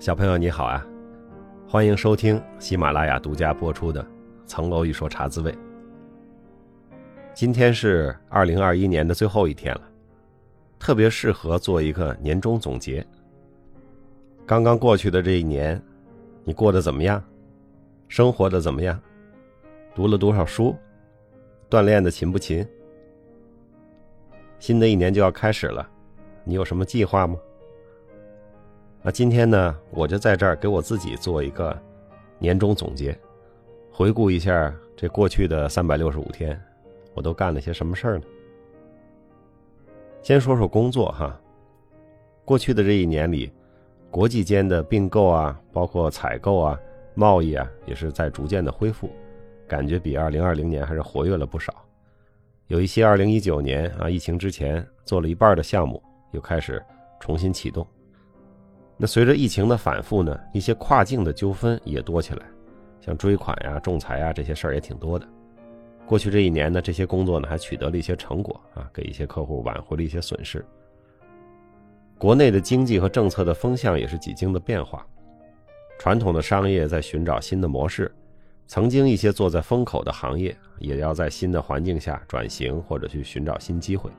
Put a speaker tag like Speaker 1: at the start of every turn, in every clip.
Speaker 1: 小朋友你好啊，欢迎收听喜马拉雅独家播出的《层楼一说茶滋味》。今天是二零二一年的最后一天了，特别适合做一个年终总结。刚刚过去的这一年，你过得怎么样？生活的怎么样？读了多少书？锻炼的勤不勤？新的一年就要开始了，你有什么计划吗？那今天呢，我就在这儿给我自己做一个年终总结，回顾一下这过去的三百六十五天，我都干了些什么事儿呢？先说说工作哈，过去的这一年里，国际间的并购啊，包括采购啊、贸易啊，也是在逐渐的恢复，感觉比二零二零年还是活跃了不少。有一些二零一九年啊疫情之前做了一半的项目，又开始重新启动。那随着疫情的反复呢，一些跨境的纠纷也多起来，像追款呀、仲裁呀这些事儿也挺多的。过去这一年呢，这些工作呢还取得了一些成果啊，给一些客户挽回了一些损失。国内的经济和政策的风向也是几经的变化，传统的商业在寻找新的模式，曾经一些坐在风口的行业也要在新的环境下转型或者去寻找新机会。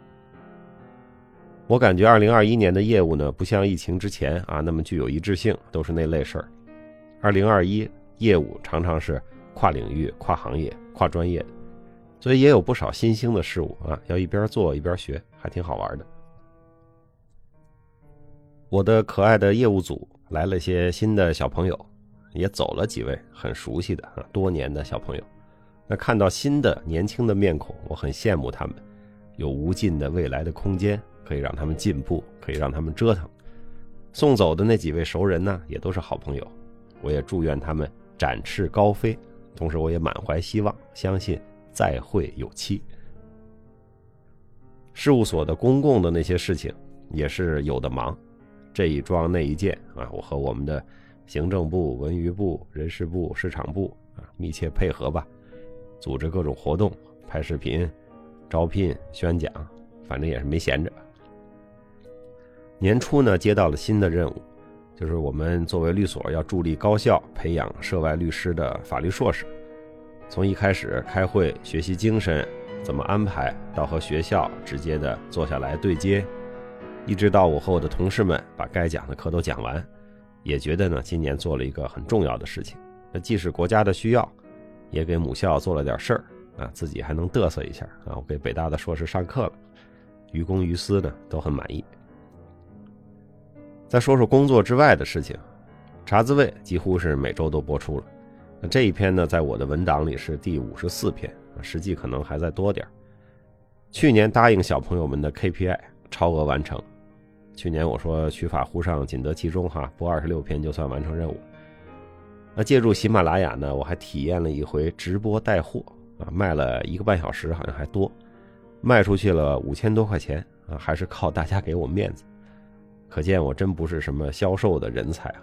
Speaker 1: 我感觉二零二一年的业务呢，不像疫情之前啊那么具有一致性，都是那类事儿。二零二一业务常常是跨领域、跨行业、跨专业，所以也有不少新兴的事物啊，要一边做一边学，还挺好玩的。我的可爱的业务组来了些新的小朋友，也走了几位很熟悉的啊多年的小朋友。那看到新的年轻的面孔，我很羡慕他们，有无尽的未来的空间。可以让他们进步，可以让他们折腾。送走的那几位熟人呢，也都是好朋友。我也祝愿他们展翅高飞，同时我也满怀希望，相信再会有期。事务所的公共的那些事情也是有的忙，这一桩那一件啊，我和我们的行政部、文娱部、人事部、市场部啊密切配合吧，组织各种活动、拍视频、招聘、宣讲，反正也是没闲着。年初呢，接到了新的任务，就是我们作为律所要助力高校培养涉外律师的法律硕士。从一开始开会学习精神怎么安排，到和学校直接的坐下来对接，一直到我和我的同事们把该讲的课都讲完，也觉得呢，今年做了一个很重要的事情。那既是国家的需要，也给母校做了点事儿啊，自己还能嘚瑟一下啊。我给北大的硕士上课了，于公于私呢都很满意。再说说工作之外的事情，茶滋味几乎是每周都播出了。那这一篇呢，在我的文档里是第五十四篇，实际可能还在多点去年答应小朋友们的 KPI 超额完成。去年我说取法乎上，仅得其中哈，播二十六篇就算完成任务。那借助喜马拉雅呢，我还体验了一回直播带货啊，卖了一个半小时，好像还多，卖出去了五千多块钱啊，还是靠大家给我面子。可见我真不是什么销售的人才啊，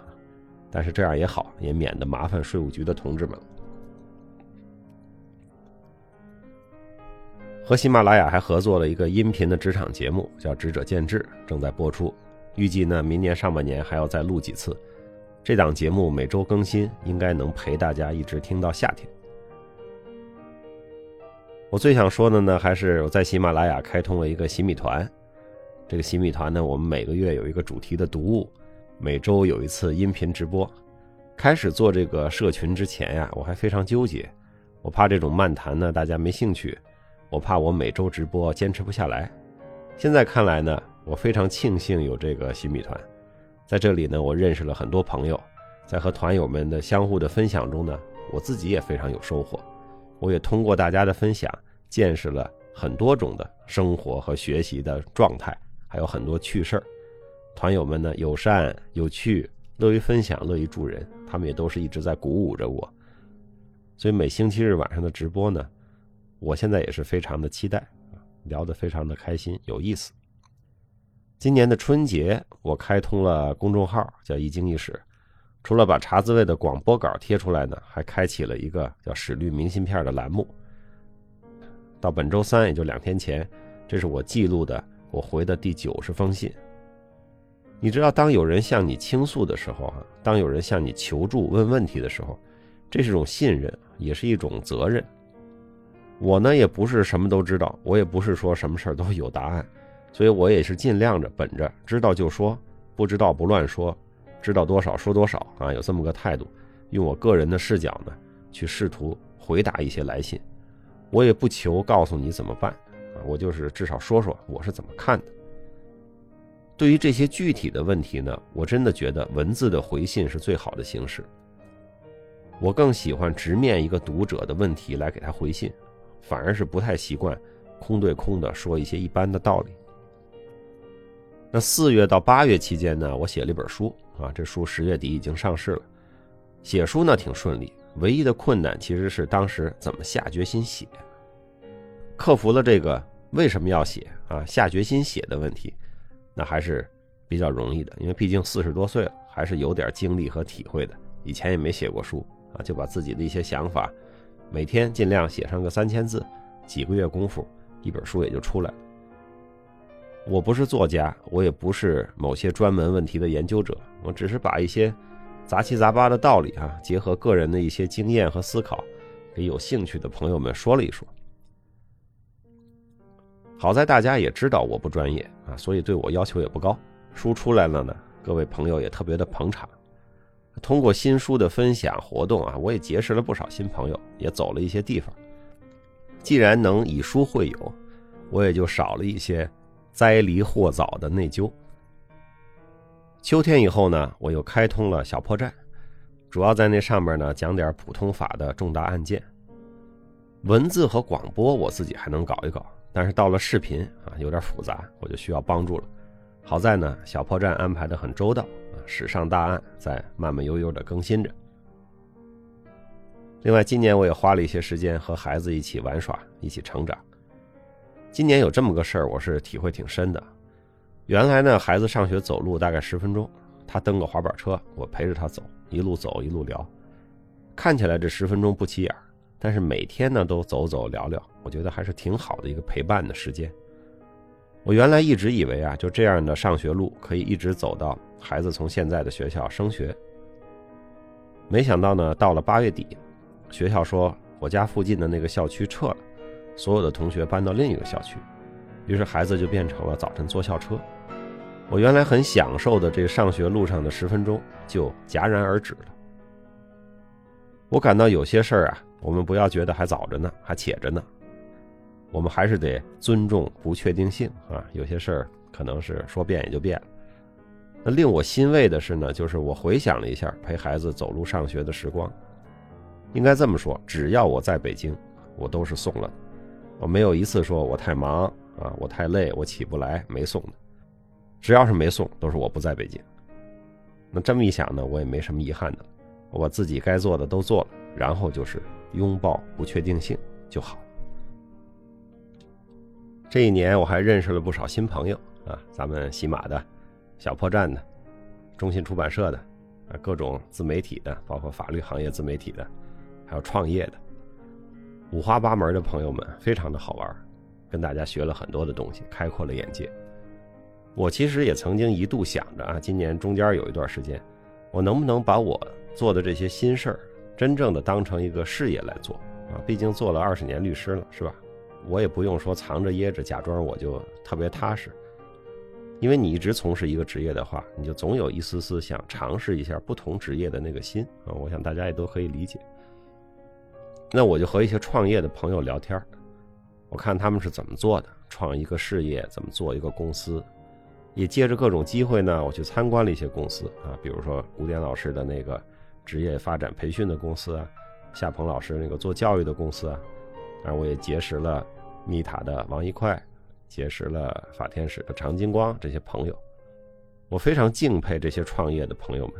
Speaker 1: 但是这样也好，也免得麻烦税务局的同志们。和喜马拉雅还合作了一个音频的职场节目，叫《职者见智》，正在播出。预计呢，明年上半年还要再录几次。这档节目每周更新，应该能陪大家一直听到夏天。我最想说的呢，还是我在喜马拉雅开通了一个洗米团。这个新米团呢，我们每个月有一个主题的读物，每周有一次音频直播。开始做这个社群之前呀，我还非常纠结，我怕这种漫谈呢大家没兴趣，我怕我每周直播坚持不下来。现在看来呢，我非常庆幸有这个新米团，在这里呢，我认识了很多朋友，在和团友们的相互的分享中呢，我自己也非常有收获。我也通过大家的分享，见识了很多种的生活和学习的状态。还有很多趣事儿，团友们呢友善有趣，乐于分享，乐于助人，他们也都是一直在鼓舞着我。所以每星期日晚上的直播呢，我现在也是非常的期待聊得非常的开心有意思。今年的春节，我开通了公众号，叫一经一史，除了把茶滋味的广播稿贴出来呢，还开启了一个叫史律明信片的栏目。到本周三，也就两天前，这是我记录的。我回的第九十封信，你知道，当有人向你倾诉的时候啊，当有人向你求助、问问题的时候，这是种信任，也是一种责任。我呢，也不是什么都知道，我也不是说什么事儿都有答案，所以我也是尽量着本着知道就说，不知道不乱说，知道多少说多少啊，有这么个态度，用我个人的视角呢，去试图回答一些来信。我也不求告诉你怎么办，我就是至少说说我是怎么看的。对于这些具体的问题呢，我真的觉得文字的回信是最好的形式。我更喜欢直面一个读者的问题来给他回信，反而是不太习惯空对空的说一些一般的道理。那四月到八月期间呢，我写了一本书啊，这书十月底已经上市了。写书呢挺顺利，唯一的困难其实是当时怎么下决心写。克服了这个为什么要写啊下决心写的问题。那还是比较容易的，因为毕竟四十多岁了，还是有点经历和体会的。以前也没写过书啊，就把自己的一些想法，每天尽量写上个三千字，几个月功夫，一本书也就出来了。我不是作家，我也不是某些专门问题的研究者，我只是把一些杂七杂八的道理啊，结合个人的一些经验和思考，给有兴趣的朋友们说了一说。好在大家也知道我不专业啊，所以对我要求也不高。书出来了呢，各位朋友也特别的捧场。通过新书的分享活动啊，我也结识了不少新朋友，也走了一些地方。既然能以书会友，我也就少了一些灾离祸早的内疚。秋天以后呢，我又开通了小破站，主要在那上面呢讲点普通法的重大案件。文字和广播我自己还能搞一搞。但是到了视频啊，有点复杂，我就需要帮助了。好在呢，小破站安排的很周到啊，史上大案在慢慢悠悠的更新着。另外，今年我也花了一些时间和孩子一起玩耍，一起成长。今年有这么个事儿，我是体会挺深的。原来呢，孩子上学走路大概十分钟，他蹬个滑板车，我陪着他走，一路走一路聊。看起来这十分钟不起眼。但是每天呢都走走聊聊，我觉得还是挺好的一个陪伴的时间。我原来一直以为啊，就这样的上学路可以一直走到孩子从现在的学校升学。没想到呢，到了八月底，学校说我家附近的那个校区撤了，所有的同学搬到另一个校区，于是孩子就变成了早晨坐校车。我原来很享受的这个上学路上的十分钟就戛然而止了。我感到有些事儿啊。我们不要觉得还早着呢，还且着呢，我们还是得尊重不确定性啊。有些事儿可能是说变也就变了。那令我欣慰的是呢，就是我回想了一下陪孩子走路上学的时光，应该这么说，只要我在北京，我都是送了，我没有一次说我太忙啊，我太累，我起不来没送的。只要是没送，都是我不在北京。那这么一想呢，我也没什么遗憾的，我把自己该做的都做了，然后就是。拥抱不确定性就好。这一年我还认识了不少新朋友啊，咱们喜马的、小破站的、中信出版社的啊，各种自媒体的，包括法律行业自媒体的，还有创业的，五花八门的朋友们，非常的好玩，跟大家学了很多的东西，开阔了眼界。我其实也曾经一度想着啊，今年中间有一段时间，我能不能把我做的这些新事儿。真正的当成一个事业来做啊，毕竟做了二十年律师了，是吧？我也不用说藏着掖着，假装我就特别踏实。因为你一直从事一个职业的话，你就总有一丝丝想尝试一下不同职业的那个心啊。我想大家也都可以理解。那我就和一些创业的朋友聊天我看他们是怎么做的，创一个事业，怎么做一个公司，也借着各种机会呢，我去参观了一些公司啊，比如说古典老师的那个。职业发展培训的公司啊，夏鹏老师那个做教育的公司啊，当然我也结识了密塔的王一块，结识了法天使的常金光这些朋友，我非常敬佩这些创业的朋友们。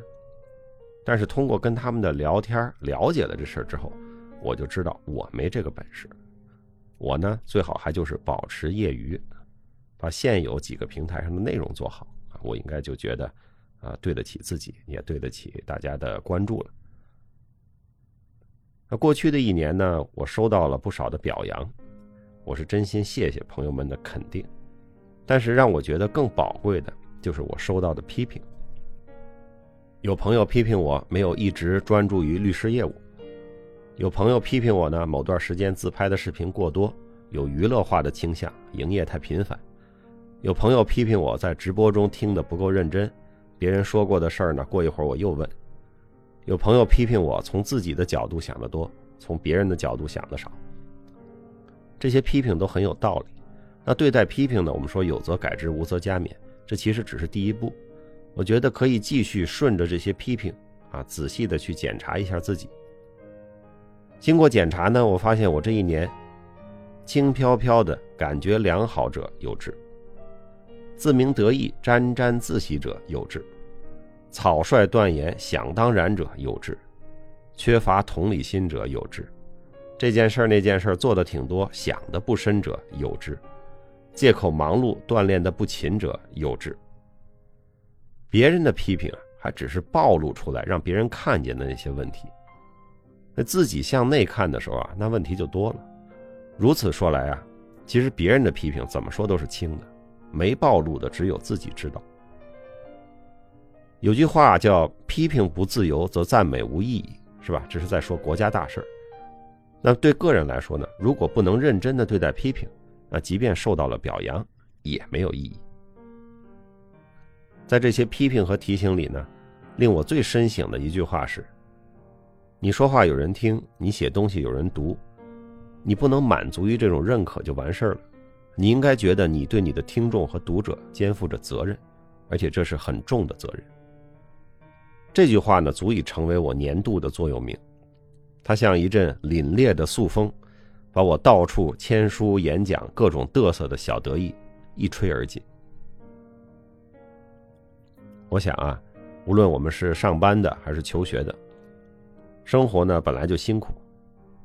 Speaker 1: 但是通过跟他们的聊天了解了这事儿之后，我就知道我没这个本事。我呢，最好还就是保持业余，把现有几个平台上的内容做好，我应该就觉得。啊，对得起自己，也对得起大家的关注了。那过去的一年呢，我收到了不少的表扬，我是真心谢谢朋友们的肯定。但是让我觉得更宝贵的，就是我收到的批评。有朋友批评我没有一直专注于律师业务，有朋友批评我呢某段时间自拍的视频过多，有娱乐化的倾向，营业太频繁。有朋友批评我在直播中听得不够认真，别人说过的事儿呢，过一会儿我又问。有朋友批评我从自己的角度想得多，从别人的角度想的少。这些批评都很有道理。那对待批评呢，我们说有则改之，无则加勉，这其实只是第一步。我觉得可以继续顺着这些批评啊，仔细的去检查一下自己。经过检查呢，我发现我这一年轻飘飘的感觉良好者有之。自鸣得意、沾沾自喜者有之；草率断言、想当然者有之；缺乏同理心者有之；这件事儿那件事儿做的挺多、想的不深者有之；借口忙碌、锻炼的不勤者有之。别人的批评，还只是暴露出来让别人看见的那些问题，那自己向内看的时候啊，那问题就多了。如此说来啊，其实别人的批评怎么说都是轻的。没暴露的只有自己知道。有句话叫“批评不自由，则赞美无意义”，是吧？这是在说国家大事儿那对个人来说呢？如果不能认真的对待批评，那即便受到了表扬，也没有意义。在这些批评和提醒里呢，令我最深省的一句话是：你说话有人听，你写东西有人读，你不能满足于这种认可就完事儿了。你应该觉得你对你的听众和读者肩负着责任，而且这是很重的责任。这句话呢，足以成为我年度的座右铭。它像一阵凛冽的速风，把我到处签书、演讲、各种嘚瑟的小得意一吹而尽。我想啊，无论我们是上班的还是求学的，生活呢本来就辛苦，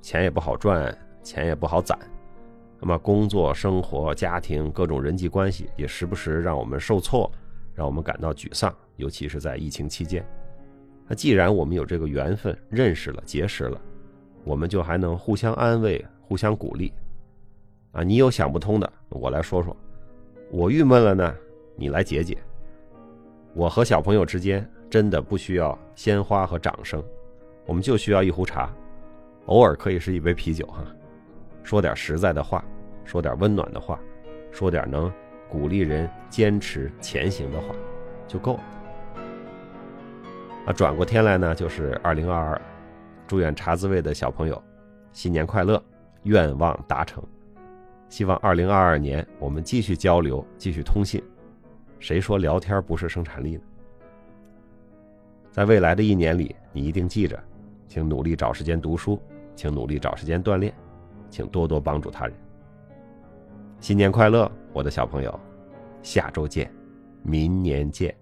Speaker 1: 钱也不好赚，钱也不好攒。那么，工作、生活、家庭各种人际关系也时不时让我们受挫，让我们感到沮丧，尤其是在疫情期间。那既然我们有这个缘分认识了、结识了，我们就还能互相安慰、互相鼓励。啊，你有想不通的，我来说说；我郁闷了呢，你来解解。我和小朋友之间真的不需要鲜花和掌声，我们就需要一壶茶，偶尔可以是一杯啤酒哈。说点实在的话，说点温暖的话，说点能鼓励人坚持前行的话，就够了。啊，转过天来呢，就是二零二二，祝愿茶滋味的小朋友新年快乐，愿望达成。希望二零二二年我们继续交流，继续通信。谁说聊天不是生产力呢？在未来的一年里，你一定记着，请努力找时间读书，请努力找时间锻炼。请多多帮助他人。新年快乐，我的小朋友，下周见，明年见。